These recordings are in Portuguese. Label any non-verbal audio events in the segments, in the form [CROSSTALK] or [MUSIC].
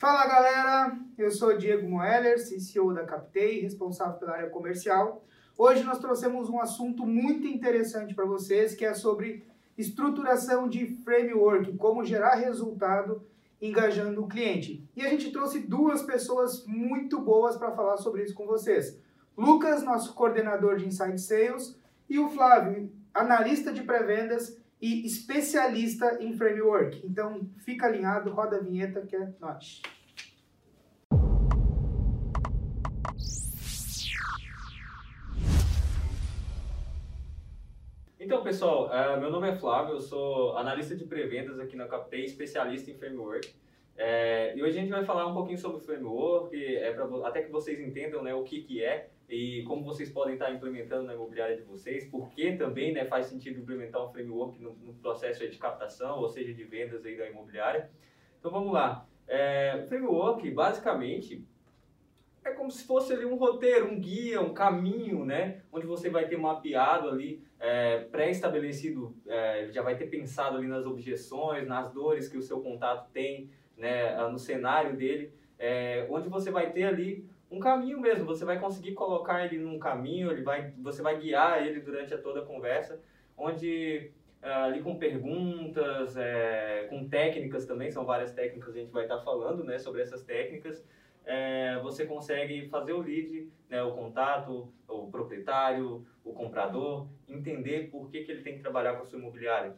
Fala galera, eu sou Diego Moeller, CCO da Captei, responsável pela área comercial. Hoje nós trouxemos um assunto muito interessante para vocês, que é sobre estruturação de framework, como gerar resultado engajando o cliente. E a gente trouxe duas pessoas muito boas para falar sobre isso com vocês. Lucas, nosso coordenador de Inside Sales, e o Flávio, analista de pré-vendas e especialista em framework. Então, fica alinhado, roda a vinheta que é nós. Então, pessoal, uh, meu nome é Flávio, eu sou analista de pré-vendas aqui na Captei, especialista em framework. É, e hoje a gente vai falar um pouquinho sobre framework, é pra, até que vocês entendam né, o que, que é e como vocês podem estar implementando na imobiliária de vocês, porque também né, faz sentido implementar um framework no, no processo de captação, ou seja, de vendas aí da imobiliária. Então vamos lá. É, framework, basicamente, é como se fosse ali um roteiro, um guia, um caminho, né? Onde você vai ter mapeado ali, é, pré-estabelecido, é, já vai ter pensado ali nas objeções, nas dores que o seu contato tem, né? No cenário dele, é, onde você vai ter ali um caminho mesmo. Você vai conseguir colocar ele num caminho, ele vai, você vai guiar ele durante a toda a conversa, onde ah, ali com perguntas, é, com técnicas também, são várias técnicas que a gente vai estar falando, né, sobre essas técnicas. É, você consegue fazer o lead, né, o contato, o proprietário, o comprador, entender por que, que ele tem que trabalhar com a sua imobiliária.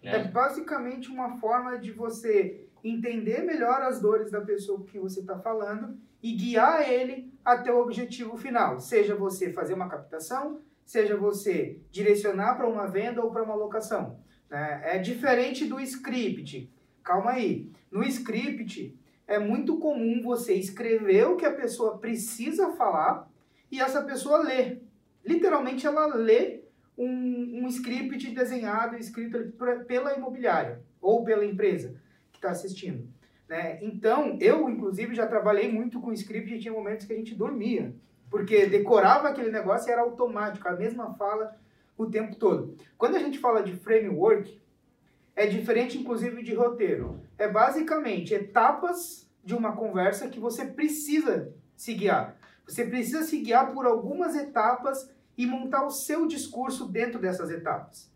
Né? É basicamente uma forma de você entender melhor as dores da pessoa que você está falando e guiar ele até o objetivo final. Seja você fazer uma captação, seja você direcionar para uma venda ou para uma locação. Né? É diferente do script. Calma aí. No script, é muito comum você escrever o que a pessoa precisa falar e essa pessoa lê. Literalmente, ela lê um, um script desenhado, escrito pela imobiliária ou pela empresa está assistindo. Né? Então, eu, inclusive, já trabalhei muito com script e tinha momentos que a gente dormia, porque decorava aquele negócio e era automático, a mesma fala o tempo todo. Quando a gente fala de framework, é diferente, inclusive, de roteiro. É basicamente etapas de uma conversa que você precisa se guiar. Você precisa se guiar por algumas etapas e montar o seu discurso dentro dessas etapas.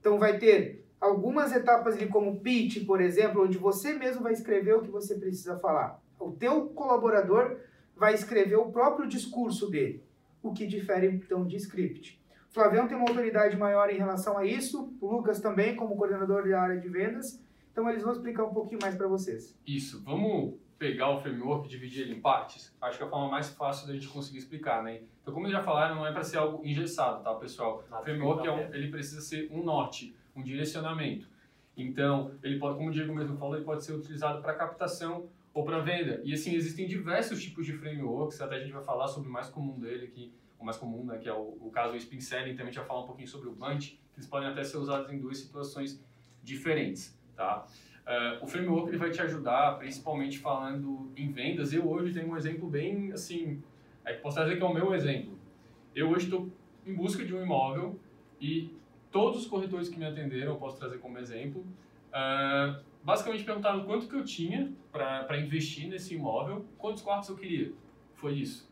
Então, vai ter algumas etapas ali como pitch, por exemplo, onde você mesmo vai escrever o que você precisa falar. O teu colaborador vai escrever o próprio discurso dele, o que difere então de script. O Flavião tem uma autoridade maior em relação a isso, o Lucas também como coordenador da área de vendas, então eles vão explicar um pouquinho mais para vocês. Isso, vamos pegar o framework e dividir ele em partes? Acho que é a forma mais fácil da gente conseguir explicar, né? Então, como já falaram, não é para ser algo engessado, tá, pessoal? O framework é um, ele precisa ser um norte um direcionamento. Então, ele pode, como o Diego mesmo falou, ele pode ser utilizado para captação ou para venda. E assim, existem diversos tipos de frameworks, até a gente vai falar sobre o mais comum dele aqui, o mais comum, né, que é o, o caso do Spin Selling, também a gente vai falar um pouquinho sobre o Bunch, que eles podem até ser usados em duas situações diferentes, tá? Uh, o framework ele vai te ajudar, principalmente falando em vendas. Eu hoje tenho um exemplo bem assim, é que posso dizer que é o meu exemplo. Eu hoje estou em busca de um imóvel e todos os corretores que me atenderam, eu posso trazer como exemplo, uh, basicamente perguntaram quanto que eu tinha para investir nesse imóvel, quantos quartos eu queria. Foi isso.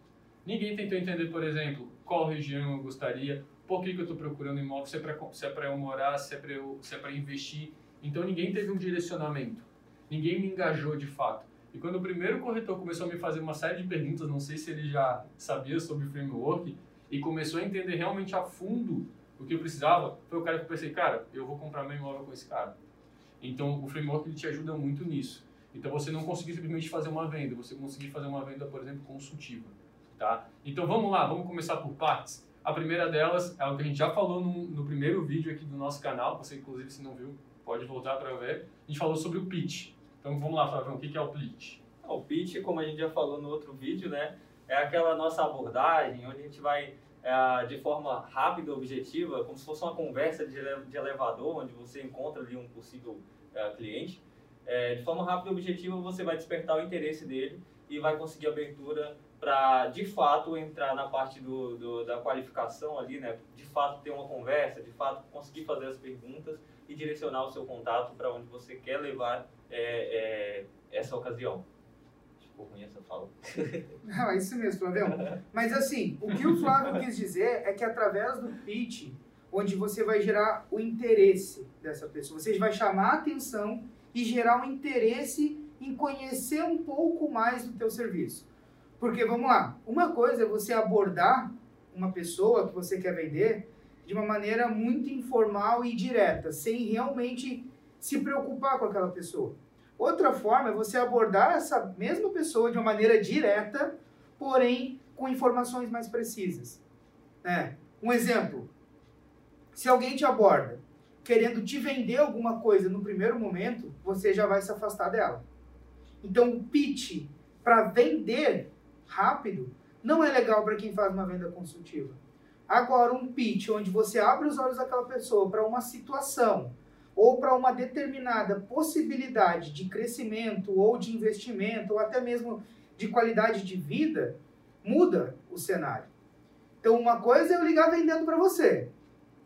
Ninguém tentou entender, por exemplo, qual região eu gostaria, por que, que eu estou procurando imóvel, se é para é eu morar, se é para é investir. Então ninguém teve um direcionamento, ninguém me engajou de fato. E quando o primeiro corretor começou a me fazer uma série de perguntas, não sei se ele já sabia sobre framework, e começou a entender realmente a fundo o que eu precisava foi o cara que eu pensei, cara, eu vou comprar meu imóvel com esse cara. Então, o framework ele te ajuda muito nisso. Então, você não conseguir simplesmente fazer uma venda, você conseguir fazer uma venda, por exemplo, consultiva. Tá? Então, vamos lá, vamos começar por partes. A primeira delas é o que a gente já falou no, no primeiro vídeo aqui do nosso canal. Você, inclusive, se não viu, pode voltar para ver. A gente falou sobre o pitch. Então, vamos lá, Flavio, o que é o pitch? O pitch, como a gente já falou no outro vídeo, né, é aquela nossa abordagem onde a gente vai de forma rápida, objetiva, como se fosse uma conversa de, de elevador, onde você encontra ali um possível é, cliente. É, de forma rápida e objetiva, você vai despertar o interesse dele e vai conseguir abertura para, de fato, entrar na parte do, do, da qualificação ali, né? De fato, ter uma conversa, de fato, conseguir fazer as perguntas e direcionar o seu contato para onde você quer levar é, é, essa ocasião. Ficou ruim essa fala. Não, é isso mesmo, Flavião. Mas assim, o que o Flávio quis dizer é que através do pitch, onde você vai gerar o interesse dessa pessoa, você vai chamar a atenção e gerar um interesse em conhecer um pouco mais do teu serviço. Porque, vamos lá, uma coisa é você abordar uma pessoa que você quer vender de uma maneira muito informal e direta, sem realmente se preocupar com aquela pessoa. Outra forma é você abordar essa mesma pessoa de uma maneira direta, porém com informações mais precisas. É. Um exemplo: se alguém te aborda querendo te vender alguma coisa no primeiro momento, você já vai se afastar dela. Então, o pitch para vender rápido não é legal para quem faz uma venda consultiva. Agora, um pitch onde você abre os olhos daquela pessoa para uma situação ou para uma determinada possibilidade de crescimento ou de investimento ou até mesmo de qualidade de vida, muda o cenário. Então, uma coisa é eu ligar vendendo para você.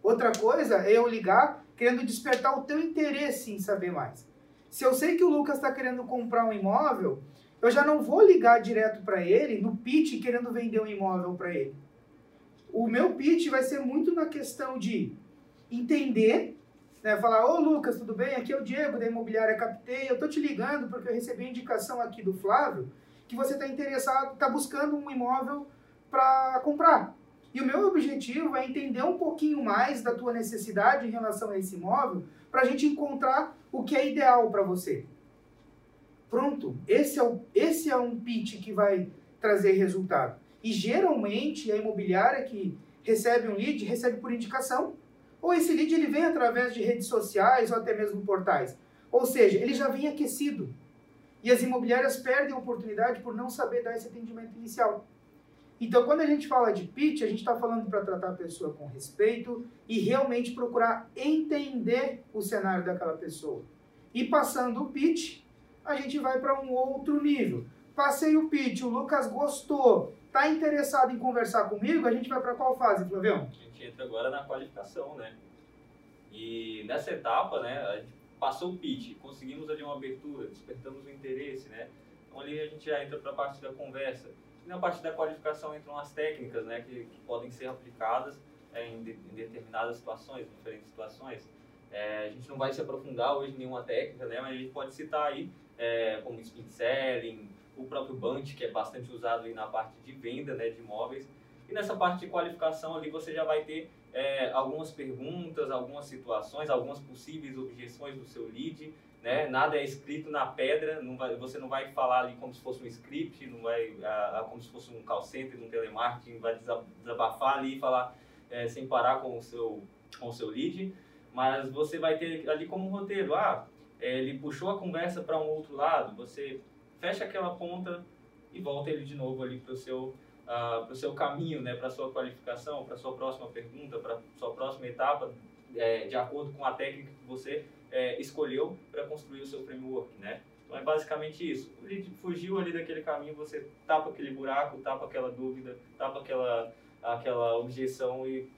Outra coisa é eu ligar querendo despertar o teu interesse em saber mais. Se eu sei que o Lucas está querendo comprar um imóvel, eu já não vou ligar direto para ele no pitch querendo vender um imóvel para ele. O meu pitch vai ser muito na questão de entender né, falar, ô Lucas, tudo bem? Aqui é o Diego da Imobiliária Captei, eu tô te ligando porque eu recebi indicação aqui do Flávio que você está interessado, está buscando um imóvel para comprar. E o meu objetivo é entender um pouquinho mais da tua necessidade em relação a esse imóvel para a gente encontrar o que é ideal para você. Pronto, esse é, o, esse é um pitch que vai trazer resultado. E geralmente a imobiliária que recebe um lead recebe por indicação ou esse lead ele vem através de redes sociais ou até mesmo portais. Ou seja, ele já vem aquecido. E as imobiliárias perdem a oportunidade por não saber dar esse atendimento inicial. Então, quando a gente fala de pitch, a gente está falando para tratar a pessoa com respeito e realmente procurar entender o cenário daquela pessoa. E passando o pitch, a gente vai para um outro nível. Passei o pitch, o Lucas gostou, está interessado em conversar comigo, a gente vai para qual fase, Flavião? entra agora na qualificação, né? E nessa etapa, né, a gente passou o pitch, conseguimos ali uma abertura, despertamos o interesse, né? Então ali a gente já entra para a parte da conversa. E na parte da qualificação entram as técnicas, né, que, que podem ser aplicadas é, em, de, em, determinadas situações, diferentes situações. É, a gente não vai se aprofundar hoje em nenhuma técnica, né, mas a gente pode citar aí é, como spin selling, o próprio bunch, que é bastante usado na parte de venda né, de imóveis. E nessa parte de qualificação ali você já vai ter é, algumas perguntas, algumas situações, algumas possíveis objeções do seu lead, né? Nada é escrito na pedra, não vai, você não vai falar ali como se fosse um script, não vai como se fosse um call center, um telemarketing, vai desabafar ali e falar é, sem parar com o seu com o seu lead, mas você vai ter ali como um roteiro, ah, é, ele puxou a conversa para um outro lado, você fecha aquela ponta e volta ele de novo ali para o seu uh, ah, para seu caminho, né, para sua qualificação, para sua próxima pergunta, para sua próxima etapa, é, de acordo com a técnica que você é, escolheu para construir o seu framework, né? Então é basicamente isso. Ele fugiu ali daquele caminho, você tapa aquele buraco, tapa aquela dúvida, tapa aquela, aquela objeção e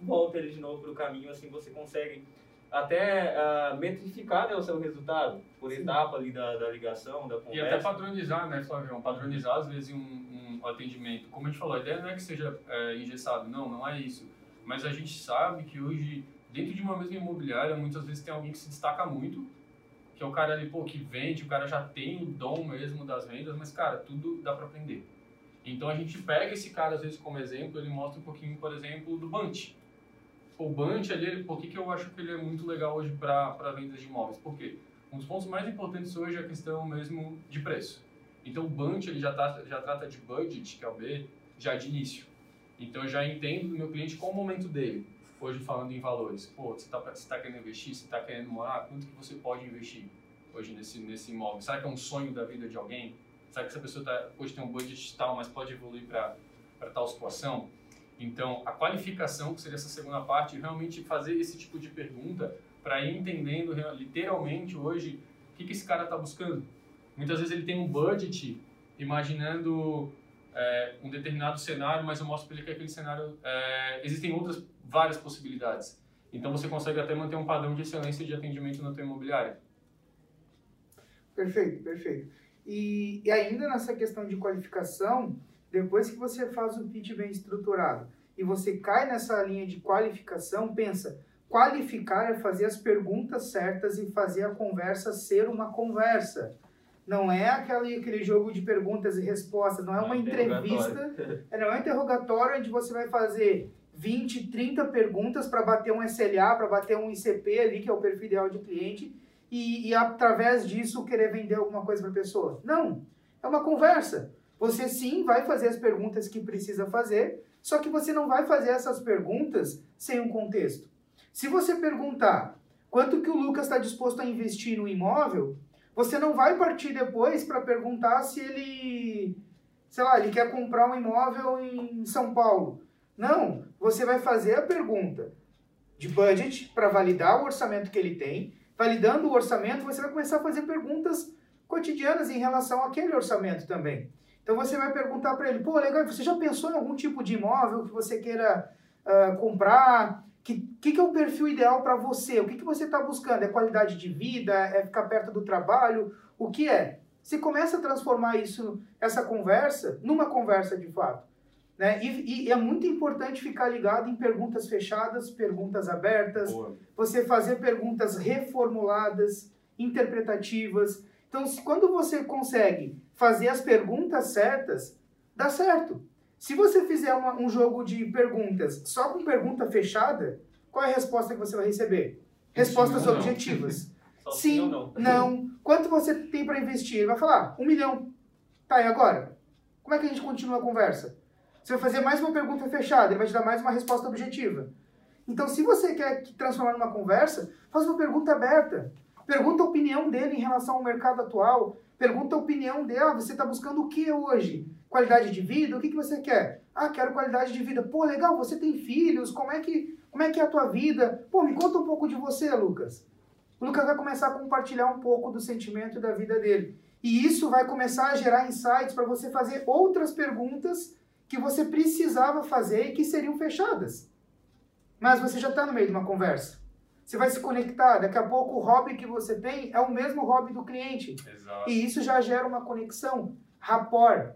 volta ele de novo para o caminho, assim você consegue até uh, metrificar né, o seu resultado por Sim. etapa ali da, da ligação, da conversa. E até padronizar, né, Flavião? Padronizar, às vezes, um, um atendimento. Como a gente falou, a ideia não é que seja é, engessado, não, não é isso. Mas a gente sabe que hoje, dentro de uma mesma imobiliária, muitas vezes tem alguém que se destaca muito, que é o cara ali, pô, que vende, o cara já tem o dom mesmo das vendas, mas, cara, tudo dá para aprender. Então a gente pega esse cara, às vezes, como exemplo, ele mostra um pouquinho, por exemplo, do Bunch o Bunch ali, por que, que eu acho que ele é muito legal hoje para vendas de imóveis? Por quê? Um dos pontos mais importantes hoje é a questão mesmo de preço. Então o Bunch ele já, tá, já trata de budget, que é o B, já de início. Então eu já entendo do meu cliente qual o momento dele. Hoje falando em valores. Pô, você está tá querendo investir, você está querendo morar, quanto que você pode investir hoje nesse, nesse imóvel? Será que é um sonho da vida de alguém? Será que essa pessoa tá, hoje tem um budget tal, mas pode evoluir para tal situação? Então, a qualificação, que seria essa segunda parte, realmente fazer esse tipo de pergunta para ir entendendo literalmente hoje o que, que esse cara está buscando. Muitas vezes ele tem um budget imaginando é, um determinado cenário, mas eu mostro para ele que aquele cenário é, existem outras várias possibilidades. Então você consegue até manter um padrão de excelência de atendimento na tua imobiliária. Perfeito, perfeito. E, e ainda nessa questão de qualificação, depois que você faz o pitch bem estruturado e você cai nessa linha de qualificação, pensa, qualificar é fazer as perguntas certas e fazer a conversa ser uma conversa. Não é aquele, aquele jogo de perguntas e respostas, não é uma entrevista, [LAUGHS] é, não é um interrogatório onde você vai fazer 20, 30 perguntas para bater um SLA, para bater um ICP ali, que é o perfil ideal de cliente, e, e através disso querer vender alguma coisa para a pessoa. Não, é uma conversa. Você sim vai fazer as perguntas que precisa fazer, só que você não vai fazer essas perguntas sem um contexto. Se você perguntar quanto que o Lucas está disposto a investir no imóvel, você não vai partir depois para perguntar se ele, sei lá, ele quer comprar um imóvel em São Paulo. Não, você vai fazer a pergunta de budget para validar o orçamento que ele tem. Validando o orçamento, você vai começar a fazer perguntas cotidianas em relação àquele orçamento também. Então você vai perguntar para ele, pô, legal, você já pensou em algum tipo de imóvel que você queira uh, comprar? que, que, que é o perfil ideal para você? O que, que você está buscando? É qualidade de vida? É ficar perto do trabalho? O que é? Você começa a transformar isso, essa conversa, numa conversa de fato. Né? E, e é muito importante ficar ligado em perguntas fechadas, perguntas abertas, Boa. você fazer perguntas reformuladas, interpretativas. Então, se, quando você consegue fazer as perguntas certas, dá certo. Se você fizer uma, um jogo de perguntas só com pergunta fechada, qual é a resposta que você vai receber? Respostas [LAUGHS] sim, objetivas. sim, não. não. Quanto você tem para investir? Ele vai falar, um milhão. Tá, e agora? Como é que a gente continua a conversa? Você vai fazer mais uma pergunta fechada, ele vai te dar mais uma resposta objetiva. Então, se você quer transformar numa conversa, faz uma pergunta aberta. Pergunta a opinião dele em relação ao mercado atual. Pergunta a opinião dele. Ah, você está buscando o que hoje? Qualidade de vida? O que, que você quer? Ah, quero qualidade de vida. Pô, legal, você tem filhos, como é que, como é, que é a tua vida? Pô, me conta um pouco de você, Lucas. O Lucas vai começar a compartilhar um pouco do sentimento da vida dele. E isso vai começar a gerar insights para você fazer outras perguntas que você precisava fazer e que seriam fechadas. Mas você já está no meio de uma conversa. Você vai se conectar. Daqui a pouco o hobby que você tem é o mesmo hobby do cliente. Exato. E isso já gera uma conexão, rapport.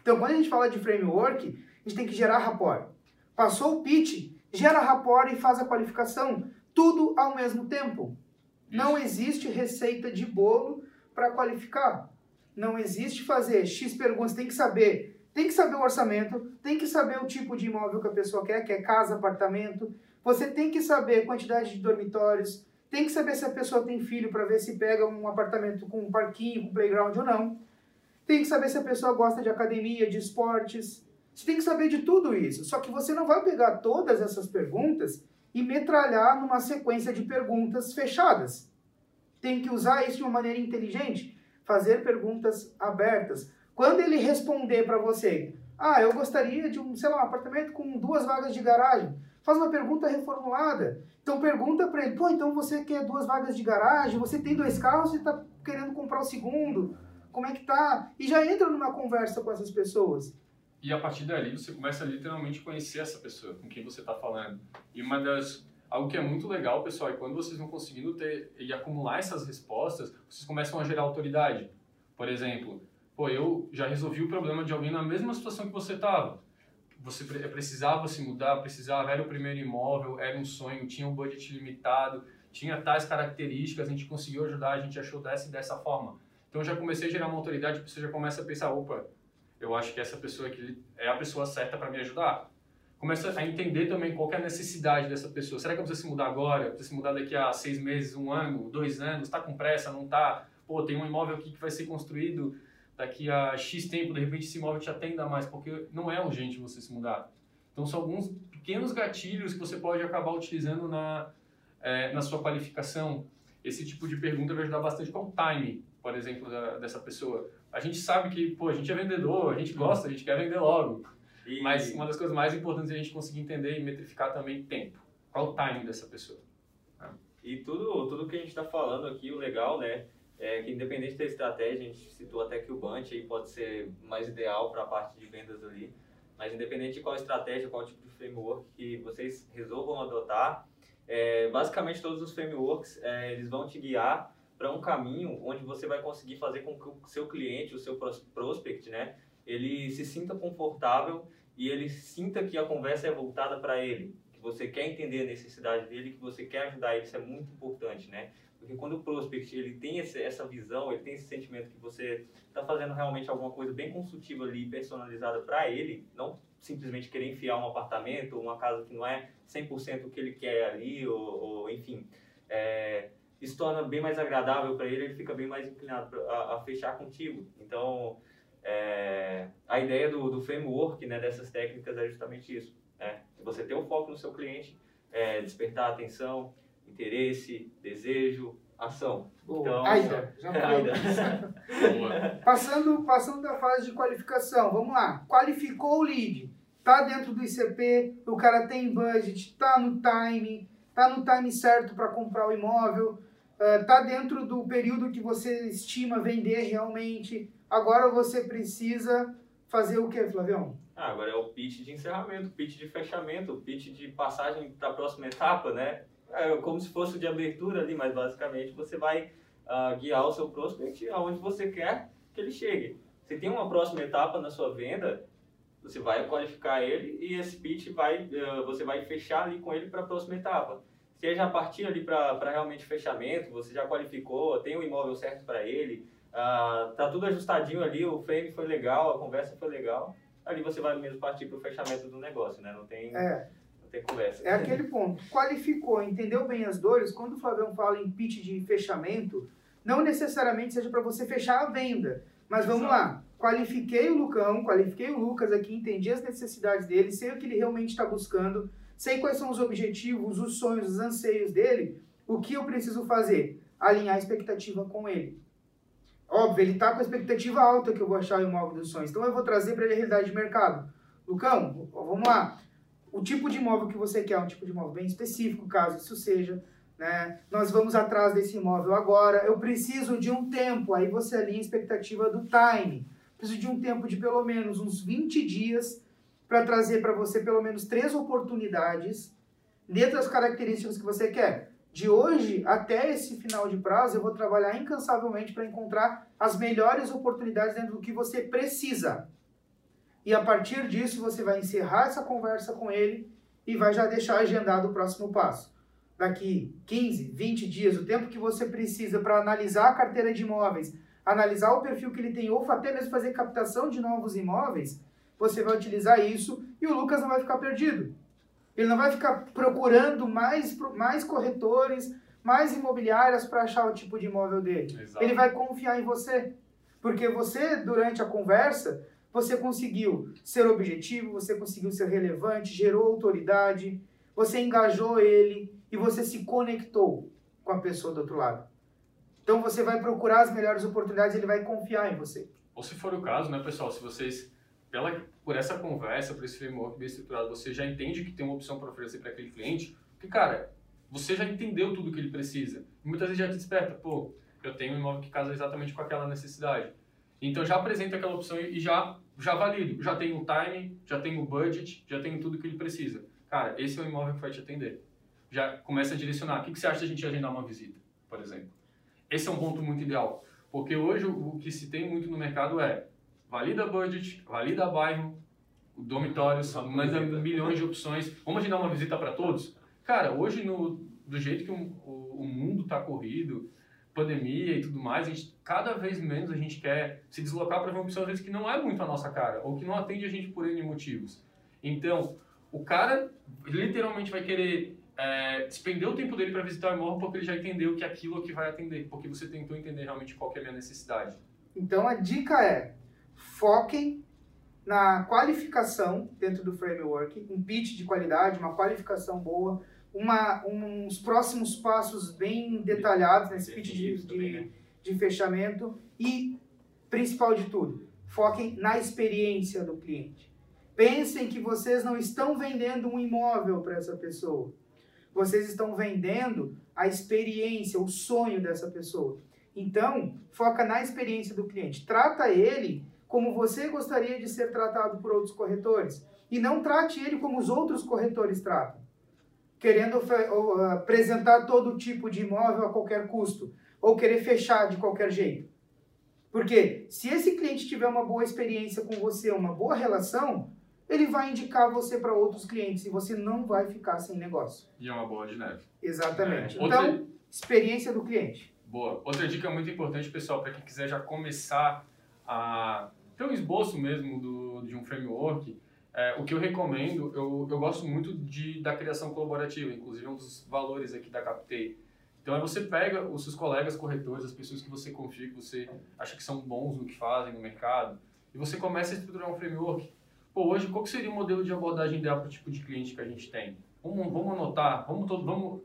Então, quando a gente fala de framework, a gente tem que gerar rapport. Passou o pitch, gera rapport e faz a qualificação. Tudo ao mesmo tempo. Isso. Não existe receita de bolo para qualificar. Não existe fazer X perguntas, tem que saber. Tem que saber o orçamento, tem que saber o tipo de imóvel que a pessoa quer, que é casa, apartamento. Você tem que saber quantidade de dormitórios, tem que saber se a pessoa tem filho para ver se pega um apartamento com um parquinho, com playground ou não. Tem que saber se a pessoa gosta de academia, de esportes. Você tem que saber de tudo isso. Só que você não vai pegar todas essas perguntas e metralhar numa sequência de perguntas fechadas. Tem que usar isso de uma maneira inteligente, fazer perguntas abertas. Quando ele responder para você, ah, eu gostaria de um, sei lá, um apartamento com duas vagas de garagem, faz uma pergunta reformulada. Então pergunta para ele, pô, então você quer duas vagas de garagem, você tem dois carros e está querendo comprar o segundo como é que tá? E já entra numa conversa com essas pessoas. E a partir dali você começa a literalmente conhecer essa pessoa com quem você está falando. E uma das algo que é muito legal, pessoal, é quando vocês vão conseguindo ter e acumular essas respostas, vocês começam a gerar autoridade. Por exemplo, pô, eu já resolvi o problema de alguém na mesma situação que você estava. Você precisava se mudar, precisava, era o primeiro imóvel, era um sonho, tinha um budget limitado, tinha tais características, a gente conseguiu ajudar, a gente achou dessa e dessa forma. Então já comecei a gerar uma autoridade, você já começa a pensar, opa, eu acho que essa pessoa aqui é a pessoa certa para me ajudar. Começa a entender também qual é a necessidade dessa pessoa. Será que eu preciso se mudar agora? Preciso se mudar daqui a seis meses, um ano, dois anos? Está com pressa? Não está? Pô, tem um imóvel aqui que vai ser construído daqui a X tempo, de repente esse imóvel te atenda mais, porque não é urgente você se mudar. Então são alguns pequenos gatilhos que você pode acabar utilizando na, é, na sua qualificação. Esse tipo de pergunta vai ajudar bastante com o time por exemplo, da, dessa pessoa. A gente sabe que, pô, a gente é vendedor, a gente gosta, a gente quer vender logo. E... Mas uma das coisas mais importantes é a gente conseguir entender e metrificar também tempo. Qual o timing dessa pessoa. Ah. E tudo, tudo que a gente está falando aqui, o legal, né, é que independente da estratégia, a gente citou até que o Bunch aí pode ser mais ideal para a parte de vendas ali, mas independente de qual estratégia, qual tipo de framework que vocês resolvam adotar, é, basicamente todos os frameworks, é, eles vão te guiar para um caminho onde você vai conseguir fazer com que o seu cliente, o seu prospect, né, ele se sinta confortável e ele sinta que a conversa é voltada para ele, que você quer entender a necessidade dele, que você quer ajudar ele, isso é muito importante, né? Porque quando o prospect ele tem esse, essa visão, ele tem esse sentimento que você está fazendo realmente alguma coisa bem consultiva ali, personalizada para ele, não simplesmente querer enfiar um apartamento uma casa que não é 100% o que ele quer ali, ou, ou enfim, é, isso torna bem mais agradável para ele, ele fica bem mais inclinado a, a fechar contigo. Então, é, a ideia do, do framework, né, dessas técnicas é justamente isso. Né? Você ter o foco no seu cliente, é, despertar atenção, interesse, desejo, ação. Boa. Então, Aida, já [LAUGHS] Aida. passando, passando da fase de qualificação, vamos lá. Qualificou o lead, tá dentro do ICP, o cara tem budget, tá no time, tá no time certo para comprar o imóvel, uh, tá dentro do período que você estima vender realmente. Agora você precisa fazer o que, Flavião? Ah, agora é o pitch de encerramento, pitch de fechamento, pitch de passagem para a próxima etapa, né? É como se fosse de abertura ali, mas basicamente você vai uh, guiar o seu prospect aonde você quer que ele chegue. Você tem uma próxima etapa na sua venda, você vai qualificar ele e esse pitch vai, uh, você vai fechar ali com ele para a próxima etapa. Seja a partir ali para realmente fechamento, você já qualificou, tem o imóvel certo para ele, uh, tá tudo ajustadinho ali, o frame foi legal, a conversa foi legal, ali você vai mesmo partir para o fechamento do negócio, né? Não tem... É tem conversa. É aquele ponto. Qualificou, entendeu bem as dores. Quando o Flavião fala em pitch de fechamento, não necessariamente seja para você fechar a venda. Mas vamos Exato. lá. Qualifiquei o Lucão, qualifiquei o Lucas aqui, entendi as necessidades dele, sei o que ele realmente está buscando, sei quais são os objetivos, os sonhos, os anseios dele. O que eu preciso fazer? Alinhar a expectativa com ele. Óbvio, ele está com a expectativa alta que eu vou achar o imóvel dos sonhos. Então eu vou trazer para ele a realidade de mercado. Lucão, vamos lá o tipo de imóvel que você quer, um tipo de imóvel bem específico, caso isso seja. Né? Nós vamos atrás desse imóvel agora. Eu preciso de um tempo, aí você alinha a expectativa do time. Preciso de um tempo de pelo menos uns 20 dias para trazer para você pelo menos três oportunidades dentro das características que você quer. De hoje até esse final de prazo, eu vou trabalhar incansavelmente para encontrar as melhores oportunidades dentro do que você precisa. E a partir disso você vai encerrar essa conversa com ele e vai já deixar agendado o próximo passo. Daqui 15, 20 dias, o tempo que você precisa para analisar a carteira de imóveis, analisar o perfil que ele tem ou até mesmo fazer captação de novos imóveis, você vai utilizar isso e o Lucas não vai ficar perdido. Ele não vai ficar procurando mais, mais corretores, mais imobiliárias para achar o tipo de imóvel dele. Exato. Ele vai confiar em você. Porque você, durante a conversa, você conseguiu ser objetivo, você conseguiu ser relevante, gerou autoridade, você engajou ele e você se conectou com a pessoa do outro lado. Então você vai procurar as melhores oportunidades, ele vai confiar em você. Ou se for o caso, né, pessoal, se vocês pela, por essa conversa, por esse framework bem estruturado, você já entende que tem uma opção para oferecer para aquele cliente, que cara, você já entendeu tudo que ele precisa. E muitas vezes já te desperta, pô, eu tenho um imóvel que casa exatamente com aquela necessidade. Então já apresenta aquela opção e já já valido, já tenho o time, já tenho o budget, já tenho tudo que ele precisa. Cara, esse é o imóvel que vai te atender. Já começa a direcionar. O que, que você acha de a gente agendar uma visita, por exemplo? Esse é um ponto muito ideal. Porque hoje o que se tem muito no mercado é valida budget, valida bairro, dormitórios, manda milhões de opções. Vamos agendar uma visita para todos? Cara, hoje no, do jeito que o, o, o mundo está corrido, pandemia e tudo mais, a gente, cada vez menos a gente quer se deslocar para ver uma opção, às vezes, que não é muito a nossa cara, ou que não atende a gente por N motivos. Então, o cara literalmente vai querer é, despender o tempo dele para visitar o imóvel porque ele já entendeu que aquilo é que vai atender, porque você tentou entender realmente qual é a minha necessidade. Então, a dica é, foquem na qualificação dentro do framework, um pitch de qualidade, uma qualificação boa, uma, uns próximos passos bem detalhados nesse pitch de, de, né? de fechamento e, principal de tudo, foquem na experiência do cliente. Pensem que vocês não estão vendendo um imóvel para essa pessoa. Vocês estão vendendo a experiência, o sonho dessa pessoa. Então, foca na experiência do cliente. Trata ele como você gostaria de ser tratado por outros corretores. E não trate ele como os outros corretores tratam querendo apresentar todo tipo de imóvel a qualquer custo. ou querer fechar de qualquer jeito. Porque se esse cliente tiver uma boa experiência com você, uma boa relação, ele vai indicar você para outros clientes e você não vai ficar sem negócio. E é uma bola de neve. Exatamente. É. Então, Outra- experiência do cliente. Boa. Outra dica muito importante, pessoal, para quem quiser já começar a ter um esboço mesmo do, de um framework, é, o que eu recomendo, eu, eu gosto muito de, da criação colaborativa, inclusive é um dos valores aqui da Captei. Então, é você pega os seus colegas corretores, as pessoas que você confia, que você acha que são bons no que fazem no mercado, e você começa a estruturar um framework. Pô, hoje, qual seria o modelo de abordagem ideal para o tipo de cliente que a gente tem? Vamos, vamos anotar, vamos, todo, vamos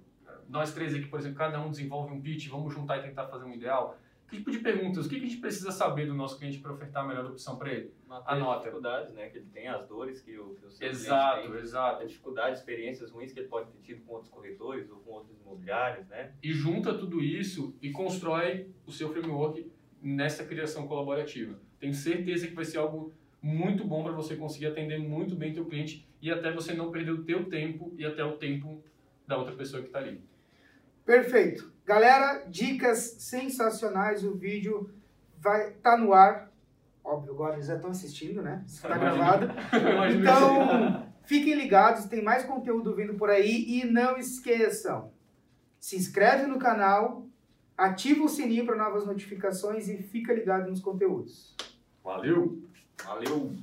nós três aqui, por exemplo, cada um desenvolve um pitch, vamos juntar e tentar fazer um ideal. Que tipo de perguntas? O que a gente precisa saber do nosso cliente para ofertar a melhor opção para ele? Matar Anota. as dificuldades, né? Que ele tem, as dores que o, que o seu Exato, cliente tem. exato. As dificuldades, experiências ruins que ele pode ter tido com outros corretores ou com outros imobiliários, né? E junta tudo isso e constrói o seu framework nessa criação colaborativa. Tenho certeza que vai ser algo muito bom para você conseguir atender muito bem teu cliente e até você não perder o teu tempo e até o tempo da outra pessoa que está ali. Perfeito. Galera, dicas sensacionais. O vídeo vai tá no ar. Óbvio, agora eles já estão assistindo, né? Está gravado. [LAUGHS] Então, fiquem ligados, tem mais conteúdo vindo por aí e não esqueçam, se inscreve no canal, ativa o sininho para novas notificações e fica ligado nos conteúdos. Valeu! Valeu!